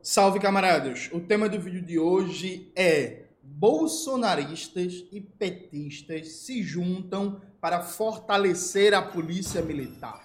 Salve camaradas! O tema do vídeo de hoje é bolsonaristas e petistas se juntam para fortalecer a polícia militar.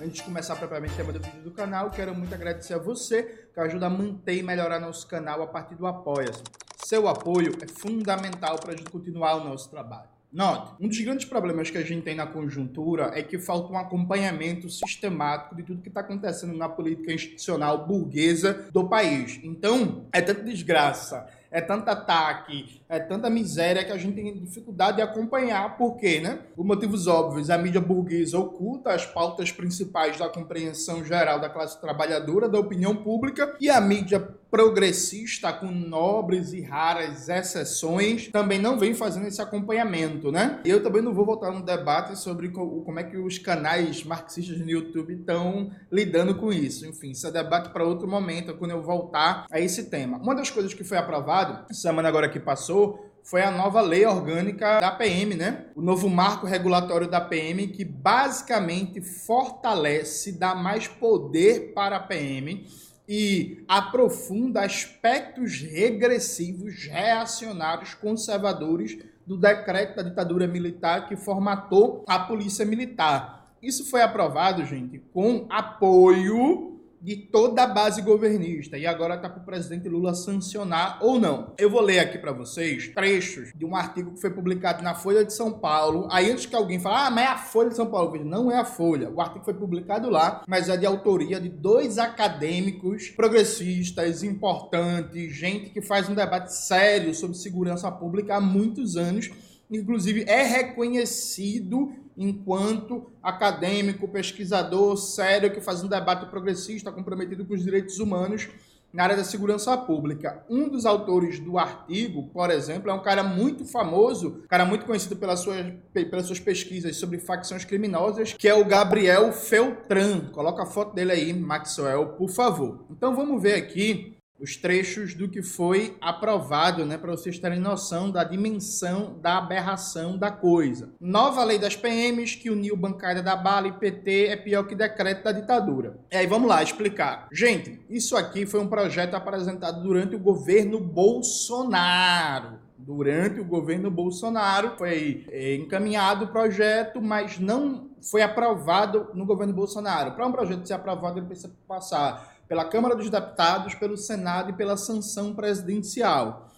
Antes de começar propriamente o tema do vídeo do canal, quero muito agradecer a você que ajuda a manter e melhorar nosso canal a partir do Apoia-se. Seu apoio é fundamental para a gente continuar o nosso trabalho. Note, um dos grandes problemas que a gente tem na conjuntura é que falta um acompanhamento sistemático de tudo que está acontecendo na política institucional burguesa do país. Então, é tanta desgraça, é tanto ataque, é tanta miséria que a gente tem dificuldade de acompanhar, porque, né? Por motivos óbvios, a mídia burguesa oculta as pautas principais da compreensão geral da classe trabalhadora, da opinião pública, e a mídia progressista, com nobres e raras exceções, também não vem fazendo esse acompanhamento, né? E eu também não vou voltar no debate sobre como é que os canais marxistas no YouTube estão lidando com isso. Enfim, isso é debate para outro momento, quando eu voltar a esse tema. Uma das coisas que foi aprovado, semana agora que passou, foi a nova lei orgânica da PM, né? O novo marco regulatório da PM que basicamente fortalece, dá mais poder para a PM e aprofunda aspectos regressivos, reacionários, conservadores do decreto da ditadura militar que formatou a polícia militar. Isso foi aprovado, gente, com apoio de toda a base governista e agora está para o presidente Lula sancionar ou não. Eu vou ler aqui para vocês trechos de um artigo que foi publicado na Folha de São Paulo. Aí antes que alguém fale, ah, mas é a Folha de São Paulo, não é a Folha. O artigo foi publicado lá, mas é de autoria de dois acadêmicos progressistas importantes, gente que faz um debate sério sobre segurança pública há muitos anos inclusive é reconhecido enquanto acadêmico, pesquisador sério que faz um debate progressista comprometido com os direitos humanos na área da segurança pública. Um dos autores do artigo, por exemplo, é um cara muito famoso, cara muito conhecido pelas suas, pelas suas pesquisas sobre facções criminosas, que é o Gabriel Feltran. Coloca a foto dele aí, Maxwell, por favor. Então vamos ver aqui os trechos do que foi aprovado, né, para vocês terem noção da dimensão da aberração da coisa. Nova lei das PMs que uniu bancada da bala e PT é pior que decreto da ditadura. E aí vamos lá explicar. Gente, isso aqui foi um projeto apresentado durante o governo Bolsonaro durante o governo Bolsonaro. Foi é, encaminhado o projeto, mas não foi aprovado no governo Bolsonaro. Para um projeto ser aprovado, ele precisa passar pela Câmara dos Deputados, pelo Senado e pela sanção presidencial.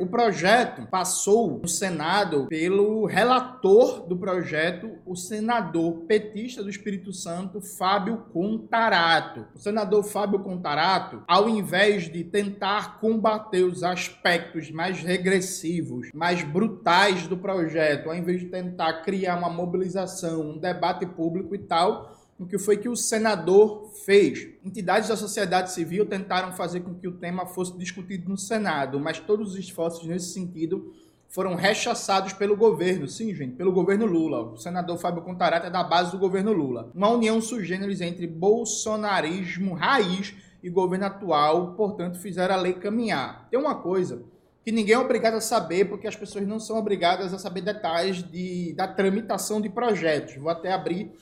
O projeto passou no Senado pelo relator do projeto, o senador petista do Espírito Santo, Fábio Contarato. O senador Fábio Contarato, ao invés de tentar combater os aspectos mais regressivos, mais brutais do projeto, ao invés de tentar criar uma mobilização, um debate público e tal, o que foi que o senador fez. Entidades da sociedade civil tentaram fazer com que o tema fosse discutido no Senado, mas todos os esforços nesse sentido foram rechaçados pelo governo, sim, gente, pelo governo Lula. O senador Fábio Contarato é da base do governo Lula. Uma união sugêneres entre bolsonarismo raiz e governo atual, portanto, fizeram a lei caminhar. Tem uma coisa que ninguém é obrigado a saber, porque as pessoas não são obrigadas a saber detalhes de, da tramitação de projetos. Vou até abrir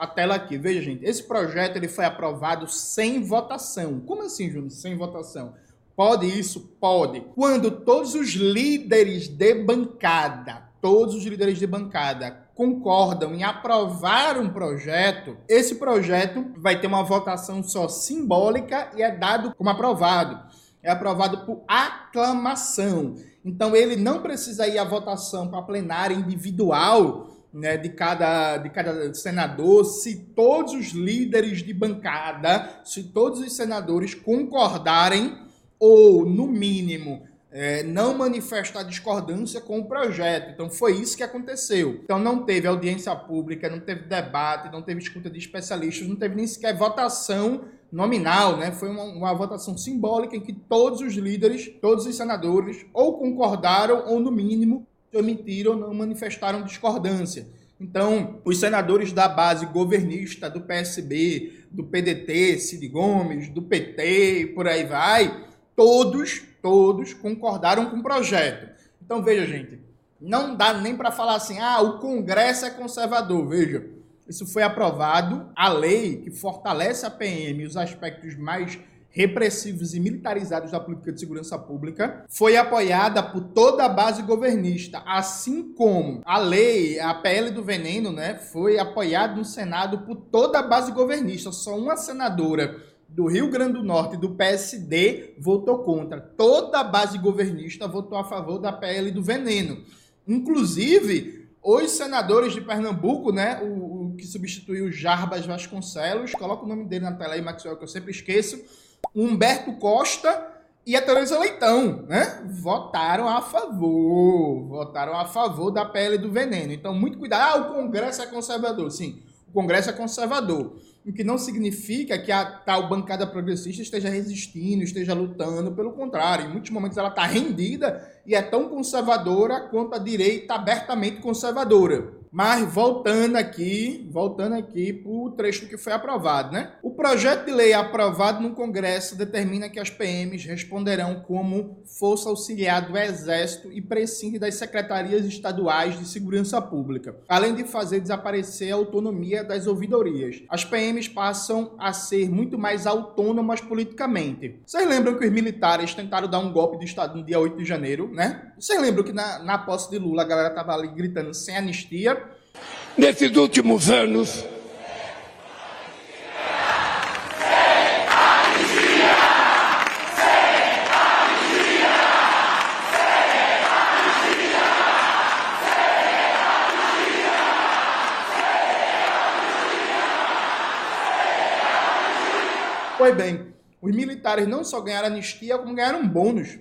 a tela aqui. Veja, gente, esse projeto ele foi aprovado sem votação. Como assim, Júnior, sem votação? Pode isso? Pode. Quando todos os líderes de bancada, todos os líderes de bancada concordam em aprovar um projeto, esse projeto vai ter uma votação só simbólica e é dado como aprovado. É aprovado por aclamação. Então ele não precisa ir à votação para plenária individual né, de, cada, de cada senador, se todos os líderes de bancada, se todos os senadores concordarem, ou, no mínimo, é, não manifestar discordância com o projeto. Então, foi isso que aconteceu. Então, não teve audiência pública, não teve debate, não teve escuta de especialistas, não teve nem sequer votação nominal, né? Foi uma, uma, votação simbólica em que todos os líderes, todos os senadores, ou concordaram ou, no mínimo, omitiram, não manifestaram discordância. Então, os senadores da base governista do PSB, do PDT, Cid Gomes, do PT e por aí vai, todos, todos concordaram com o projeto. Então, veja, gente, não dá nem para falar assim, ah, o Congresso é conservador. Veja, Isso foi aprovado. A lei que fortalece a PM e os aspectos mais repressivos e militarizados da política de segurança pública foi apoiada por toda a base governista, assim como a lei, a PL do veneno, né, foi apoiada no Senado por toda a base governista. Só uma senadora do Rio Grande do Norte do PSD votou contra. Toda a base governista votou a favor da PL do veneno. Inclusive, os senadores de Pernambuco, né, o, o que substituiu Jarbas Vasconcelos, coloca o nome dele na tela aí, Maxwell, que eu sempre esqueço, Humberto Costa e a Teresa Leitão, né? Votaram a favor, votaram a favor da PL do veneno. Então, muito cuidado. Ah, o Congresso é conservador. Sim, o Congresso é conservador o que não significa que a tal bancada progressista esteja resistindo, esteja lutando, pelo contrário, em muitos momentos ela está rendida e é tão conservadora quanto a direita abertamente conservadora. Mas voltando aqui, voltando aqui para o trecho que foi aprovado, né? O projeto de lei aprovado no Congresso determina que as PMs responderão como força auxiliar do Exército e prescinde das secretarias estaduais de segurança pública, além de fazer desaparecer a autonomia das ouvidorias. As PMs passam a ser muito mais autônomas politicamente. Vocês lembram que os militares tentaram dar um golpe de Estado no dia 8 de janeiro, né? Vocês lembram que na, na posse de Lula a galera tava ali gritando sem anistia? Nesses últimos anos, Pois bem, os militares não só ganharam anistia, como ganharam bônus.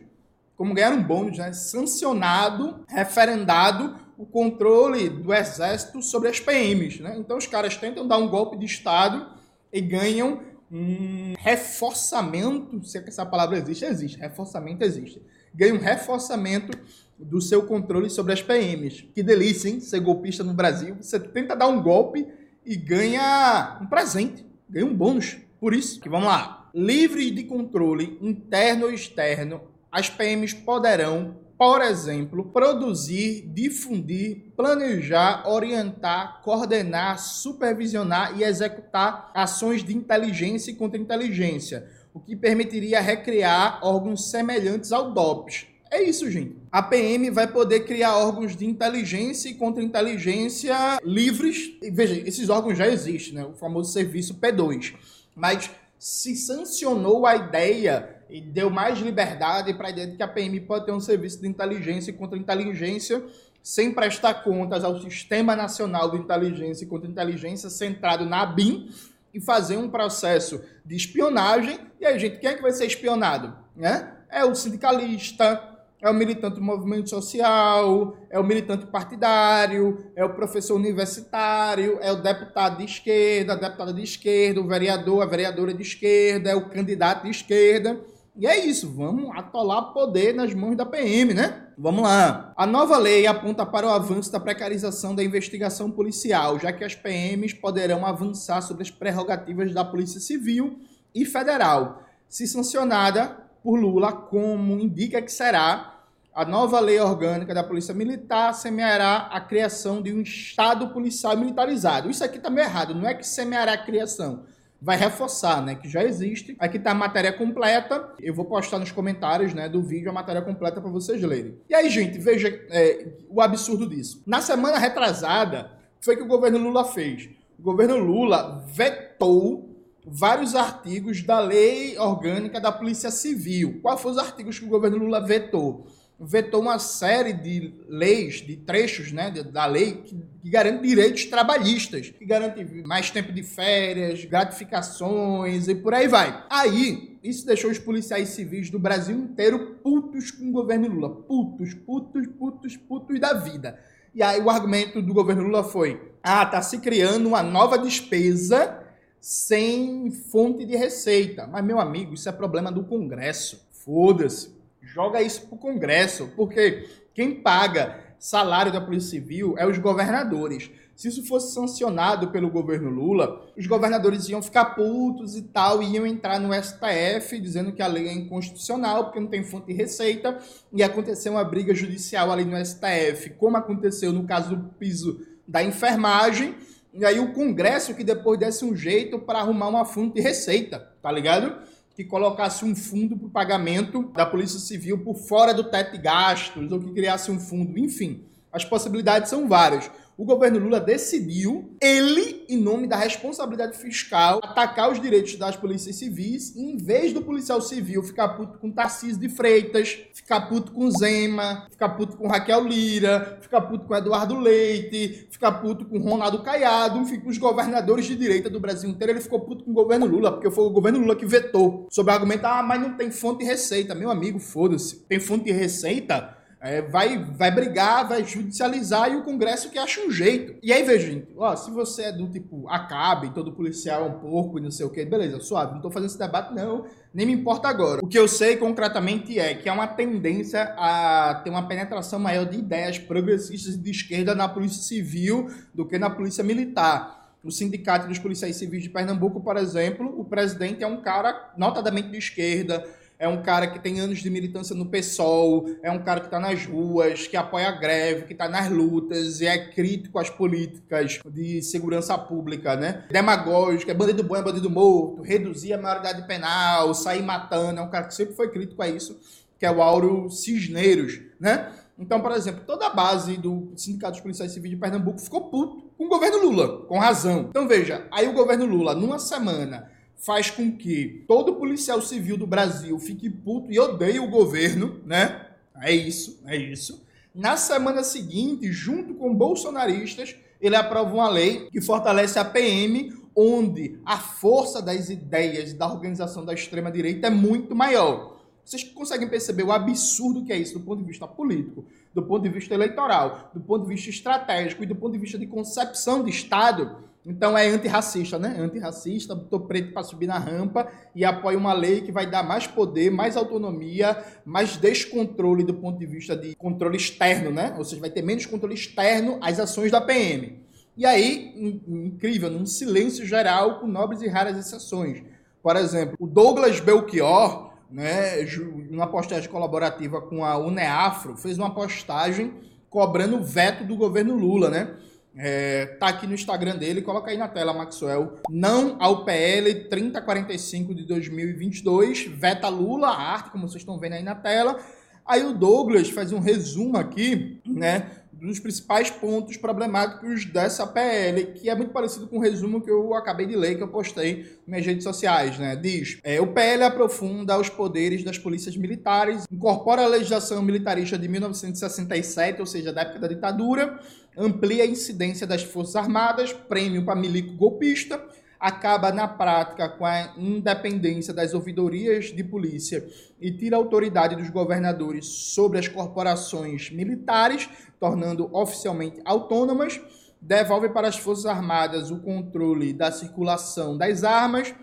Como ganharam bônus, né? Sancionado, referendado o controle do exército sobre as PMs. Né? Então os caras tentam dar um golpe de Estado e ganham um reforçamento, se é essa palavra existe, existe, reforçamento existe. Ganham um reforçamento do seu controle sobre as PMs. Que delícia, hein? Ser golpista no Brasil. Você tenta dar um golpe e ganha um presente, ganha um bônus. Por isso que vamos lá. Livres de controle interno ou externo, as PMs poderão por exemplo, produzir, difundir, planejar, orientar, coordenar, supervisionar e executar ações de inteligência e contra-inteligência, o que permitiria recriar órgãos semelhantes ao DOPS. É isso, gente. A PM vai poder criar órgãos de inteligência e contra-inteligência livres. Veja, esses órgãos já existem, né? o famoso serviço P2. Mas se sancionou a ideia e deu mais liberdade para a ideia de que a PM pode ter um serviço de inteligência contra-inteligência sem prestar contas ao Sistema Nacional de Inteligência Contra-Inteligência centrado na BIM e fazer um processo de espionagem. E aí, gente, quem é que vai ser espionado? Né? É o sindicalista, é o militante do movimento social, é o militante partidário, é o professor universitário, é o deputado de esquerda, a deputada de esquerda, o vereador, a vereadora de esquerda, é o candidato de esquerda. E é isso, vamos atolar poder nas mãos da PM, né? Vamos lá. A nova lei aponta para o avanço da precarização da investigação policial, já que as PMs poderão avançar sobre as prerrogativas da Polícia Civil e Federal, se sancionada por Lula, como indica que será a nova lei orgânica da Polícia Militar semeará a criação de um Estado policial militarizado. Isso aqui está meio errado, não é que semeará a criação vai reforçar, né, que já existe. Aqui está a matéria completa. Eu vou postar nos comentários, né, do vídeo a matéria completa para vocês lerem. E aí, gente, veja é, o absurdo disso. Na semana retrasada, foi que o governo Lula fez. O governo Lula vetou vários artigos da lei orgânica da Polícia Civil. Quais foram os artigos que o governo Lula vetou? Vetou uma série de leis, de trechos né, da lei que, que garante direitos trabalhistas, que garante mais tempo de férias, gratificações e por aí vai. Aí, isso deixou os policiais civis do Brasil inteiro putos com o governo Lula. Putos, putos, putos, putos da vida. E aí o argumento do governo Lula foi: ah, tá se criando uma nova despesa sem fonte de receita. Mas, meu amigo, isso é problema do Congresso. Foda-se joga isso para o Congresso, porque quem paga salário da Polícia Civil é os governadores. Se isso fosse sancionado pelo governo Lula, os governadores iam ficar putos e tal, iam entrar no STF dizendo que a lei é inconstitucional porque não tem fonte de receita, e acontecer uma briga judicial ali no STF, como aconteceu no caso do piso da enfermagem, E aí o Congresso que depois desse um jeito para arrumar uma fonte de receita, tá ligado? Que colocasse um fundo para o pagamento da Polícia Civil por fora do teto de gastos, ou que criasse um fundo, enfim. As possibilidades são várias o governo Lula decidiu, ele, em nome da responsabilidade fiscal, atacar os direitos das polícias civis, e em vez do policial civil ficar puto com Tarcísio de Freitas, ficar puto com Zema, ficar puto com Raquel Lira, ficar puto com Eduardo Leite, ficar puto com Ronaldo Caiado, enfim, com os governadores de direita do Brasil inteiro, ele ficou puto com o governo Lula, porque foi o governo Lula que vetou, sob o argumento, ah, mas não tem fonte de receita. Meu amigo, foda-se. Tem fonte de receita? É, vai, vai brigar, vai judicializar e o Congresso que acha um jeito. E aí, veja, gente, ó, se você é do tipo, acabe, todo policial é um porco e não sei o que, beleza, suave, não tô fazendo esse debate, não, nem me importa agora. O que eu sei concretamente é que há uma tendência a ter uma penetração maior de ideias progressistas de esquerda na Polícia Civil do que na Polícia Militar. O Sindicato dos Policiais Civis de Pernambuco, por exemplo, o presidente é um cara notadamente de esquerda, é um cara que tem anos de militância no PSOL, é um cara que está nas ruas, que apoia a greve, que está nas lutas e é crítico às políticas de segurança pública, né? Demagógico, é bandido bom, é bandido morto, reduzir a maioridade penal, sair matando, é um cara que sempre foi crítico a isso, que é o Auro Cisneiros, né? Então, por exemplo, toda a base do Sindicato dos Policiais Civis de Pernambuco ficou puto com o governo Lula, com razão. Então, veja, aí o governo Lula, numa semana, faz com que todo policial civil do Brasil fique puto e odeie o governo, né? É isso, é isso. Na semana seguinte, junto com bolsonaristas, ele aprova uma lei que fortalece a PM, onde a força das ideias da organização da extrema-direita é muito maior. Vocês conseguem perceber o absurdo que é isso do ponto de vista político, do ponto de vista eleitoral, do ponto de vista estratégico e do ponto de vista de concepção de Estado? Então é antirracista, né? Antirracista, botou preto para subir na rampa e apoia uma lei que vai dar mais poder, mais autonomia, mais descontrole do ponto de vista de controle externo, né? Ou seja, vai ter menos controle externo às ações da PM. E aí, incrível, num silêncio geral com nobres e raras exceções. Por exemplo, o Douglas Belchior, né, numa postagem colaborativa com a UNEAFRO, fez uma postagem cobrando o veto do governo Lula, né? É, tá aqui no Instagram dele, coloca aí na tela, Maxwell. Não ao PL 3045 de 2022, veta Lula, a arte, como vocês estão vendo aí na tela. Aí o Douglas faz um resumo aqui, né, dos principais pontos problemáticos dessa PL, que é muito parecido com o resumo que eu acabei de ler, que eu postei nas minhas redes sociais, né? Diz, é, o PL aprofunda os poderes das polícias militares, incorpora a legislação militarista de 1967, ou seja, da época da ditadura, amplia a incidência das Forças Armadas, prêmio para milico golpista, acaba na prática com a independência das ouvidorias de polícia e tira a autoridade dos governadores sobre as corporações militares, tornando oficialmente autônomas, devolve para as Forças Armadas o controle da circulação das armas,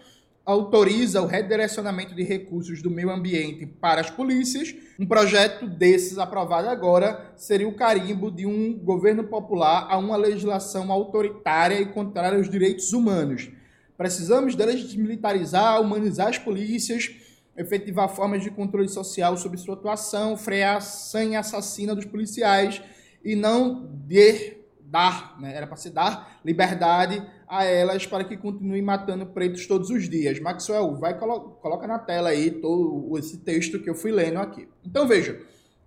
autoriza o redirecionamento de recursos do meio ambiente para as polícias. Um projeto desses aprovado agora seria o carimbo de um governo popular a uma legislação autoritária e contrária aos direitos humanos. Precisamos desmilitarizar, humanizar as polícias, efetivar formas de controle social sobre sua atuação, frear a sanha assassina dos policiais e não de dar, né? era para se dar liberdade a elas para que continuem matando pretos todos os dias. Maxwell, vai colo coloca na tela aí todo esse texto que eu fui lendo aqui. Então veja,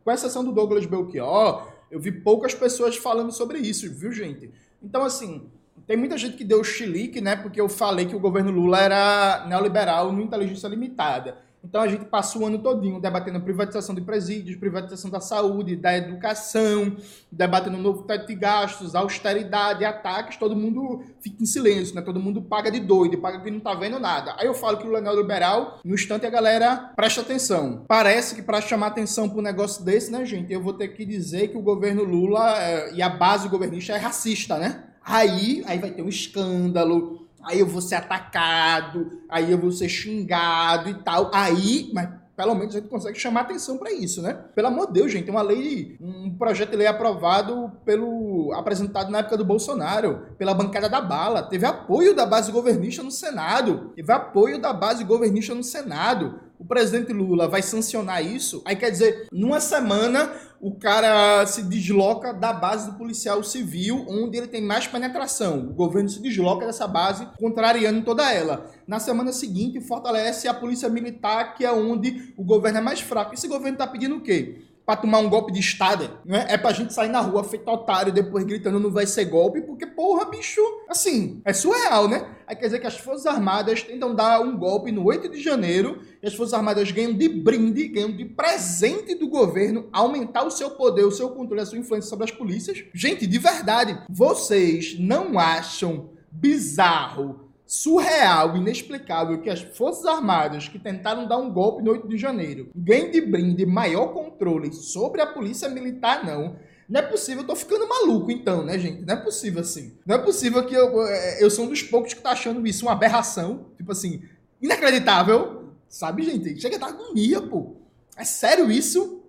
com exceção do Douglas Belchior, eu vi poucas pessoas falando sobre isso, viu gente? Então assim, tem muita gente que deu chilique, né? Porque eu falei que o governo Lula era neoliberal no inteligência limitada. Então a gente passou o ano todinho debatendo privatização de presídios, privatização da saúde, da educação, debatendo novo teto de gastos, austeridade, ataques, todo mundo fica em silêncio, né? Todo mundo paga de doido, paga que não tá vendo nada. Aí eu falo que o Lula é neoliberal, no instante a galera presta atenção. Parece que para chamar atenção para um negócio desse, né, gente, eu vou ter que dizer que o governo Lula é, e a base governista é racista, né? Aí, aí vai ter um escândalo, aí eu vou ser atacado, aí eu vou ser xingado e tal. Aí, mas pelo menos a gente consegue chamar atenção para isso, né? Pelo amor de Deus, gente, tem uma lei, um projeto de lei aprovado pelo apresentado na época do Bolsonaro, pela bancada da bala, teve apoio da base governista no Senado, teve apoio da base governista no Senado o presidente Lula vai sancionar isso, aí quer dizer, numa semana o cara se desloca da base do policial civil, onde ele tem mais penetração. O governo se desloca dessa base, contrariando toda ela. Na semana seguinte, fortalece a polícia militar, que é onde o governo é mais fraco. Esse governo está pedindo o quê? Para tomar um golpe de Estado, né? É pra gente sair na rua feito otário depois gritando não vai ser golpe, porque, porra, bicho, assim, é surreal, né? Aí quer dizer que as Forças Armadas tentam dar um golpe no 8 de janeiro e as Forças Armadas ganham de brinde, ganham de presente do governo aumentar o seu poder, o seu controle, a sua influência sobre as polícias. Gente, de verdade, vocês não acham bizarro surreal, inexplicável que as Forças Armadas que tentaram dar um golpe no 8 de janeiro ganhem de brinde maior controle sobre a Polícia Militar, não. Não é possível, eu tô ficando maluco então, né, gente? Não é possível assim. Não é possível que eu, é, eu sou um dos poucos que tá achando isso uma aberração. Tipo assim, inacreditável. Sabe, gente? Chega a dar agonia, pô. É sério isso?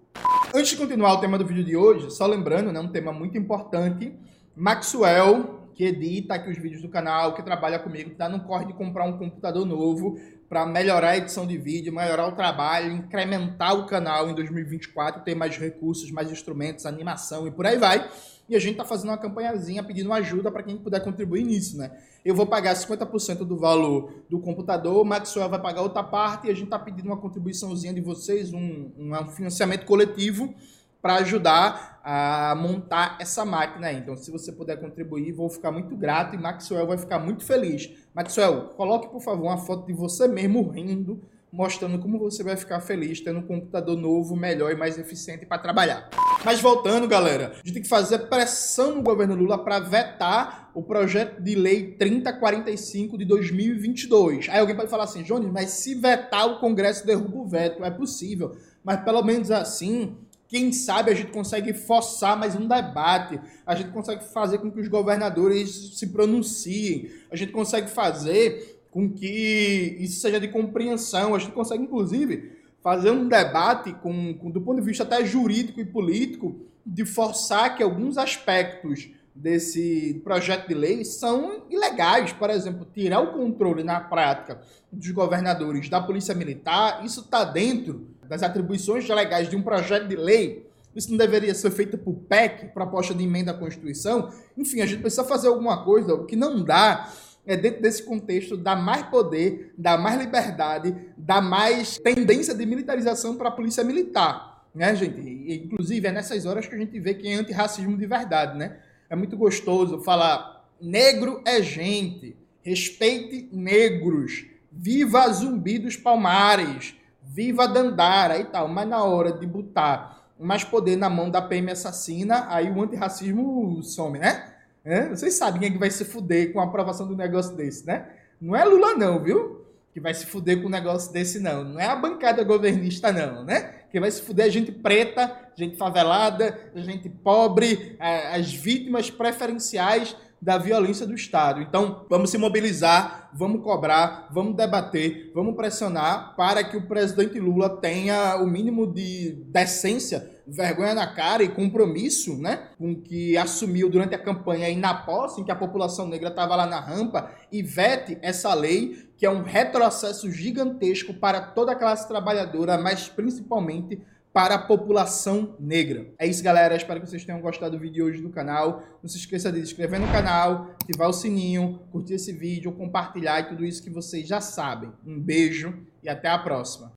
Antes de continuar o tema do vídeo de hoje, só lembrando, né, um tema muito importante. Maxwell que edita aqui os vídeos do canal, que trabalha comigo, que tá no corre de comprar um computador novo para melhorar a edição de vídeo, melhorar o trabalho, incrementar o canal em 2024, ter mais recursos, mais instrumentos, animação e por aí vai. E a gente tá fazendo uma campanhazinha pedindo ajuda para quem puder contribuir nisso, né? Eu vou pagar 50% do valor do computador, o Maxwell vai pagar outra parte e a gente tá pedindo uma contribuiçãozinha de vocês, um, um financiamento coletivo para ajudar a montar essa máquina Então, se você puder contribuir, vou ficar muito grato e Maxwell vai ficar muito feliz. Maxwell, coloque, por favor, uma foto de você mesmo rindo, mostrando como você vai ficar feliz tendo um computador novo, melhor e mais eficiente para trabalhar. Mas voltando, galera, a gente tem que fazer pressão no governo Lula para vetar o projeto de lei 3045 de 2022. Aí alguém pode falar assim, Jones, mas se vetar o Congresso derruba o veto, é possível. Mas pelo menos assim, quem sabe a gente consegue forçar mais um debate, a gente consegue fazer com que os governadores se pronunciem, a gente consegue fazer com que isso seja de compreensão, a gente consegue, inclusive, fazer um debate com, com, do ponto de vista até jurídico e político, de forçar que alguns aspectos desse projeto de lei são ilegais. Por exemplo, tirar o controle na prática dos governadores da Polícia Militar, isso está dentro das atribuições legais de um projeto de lei, isso não deveria ser feito por PEC, proposta de emenda à Constituição? Enfim, a gente precisa fazer alguma coisa. O que não dá é dentro desse contexto dar mais poder, dar mais liberdade, dar mais tendência de militarização para a polícia militar, né, gente? E, inclusive, é nessas horas que a gente vê quem é antirracismo de verdade, né? É muito gostoso falar negro é gente, respeite negros, viva Zumbi dos Palmares, viva Dandara e tal, mas na hora de botar mais poder na mão da PM assassina, aí o antirracismo some, né? É? Vocês sabem quem é que vai se fuder com a aprovação do negócio desse, né? Não é Lula não, viu? Que vai se fuder com um negócio desse não. Não é a bancada governista não, né? Que vai se fuder é gente preta, gente favelada, gente pobre, as vítimas preferenciais da violência do Estado. Então, vamos se mobilizar, vamos cobrar, vamos debater, vamos pressionar para que o presidente Lula tenha o mínimo de decência, vergonha na cara e compromisso, né, com que assumiu durante a campanha e na posse, em que a população negra estava lá na rampa, e vete essa lei, que é um retrocesso gigantesco para toda a classe trabalhadora, mas principalmente para a população negra. É isso, galera. Espero que vocês tenham gostado do vídeo hoje do canal. Não se esqueça de se inscrever no canal, ativar o sininho, curtir esse vídeo, compartilhar e tudo isso que vocês já sabem. Um beijo e até a próxima.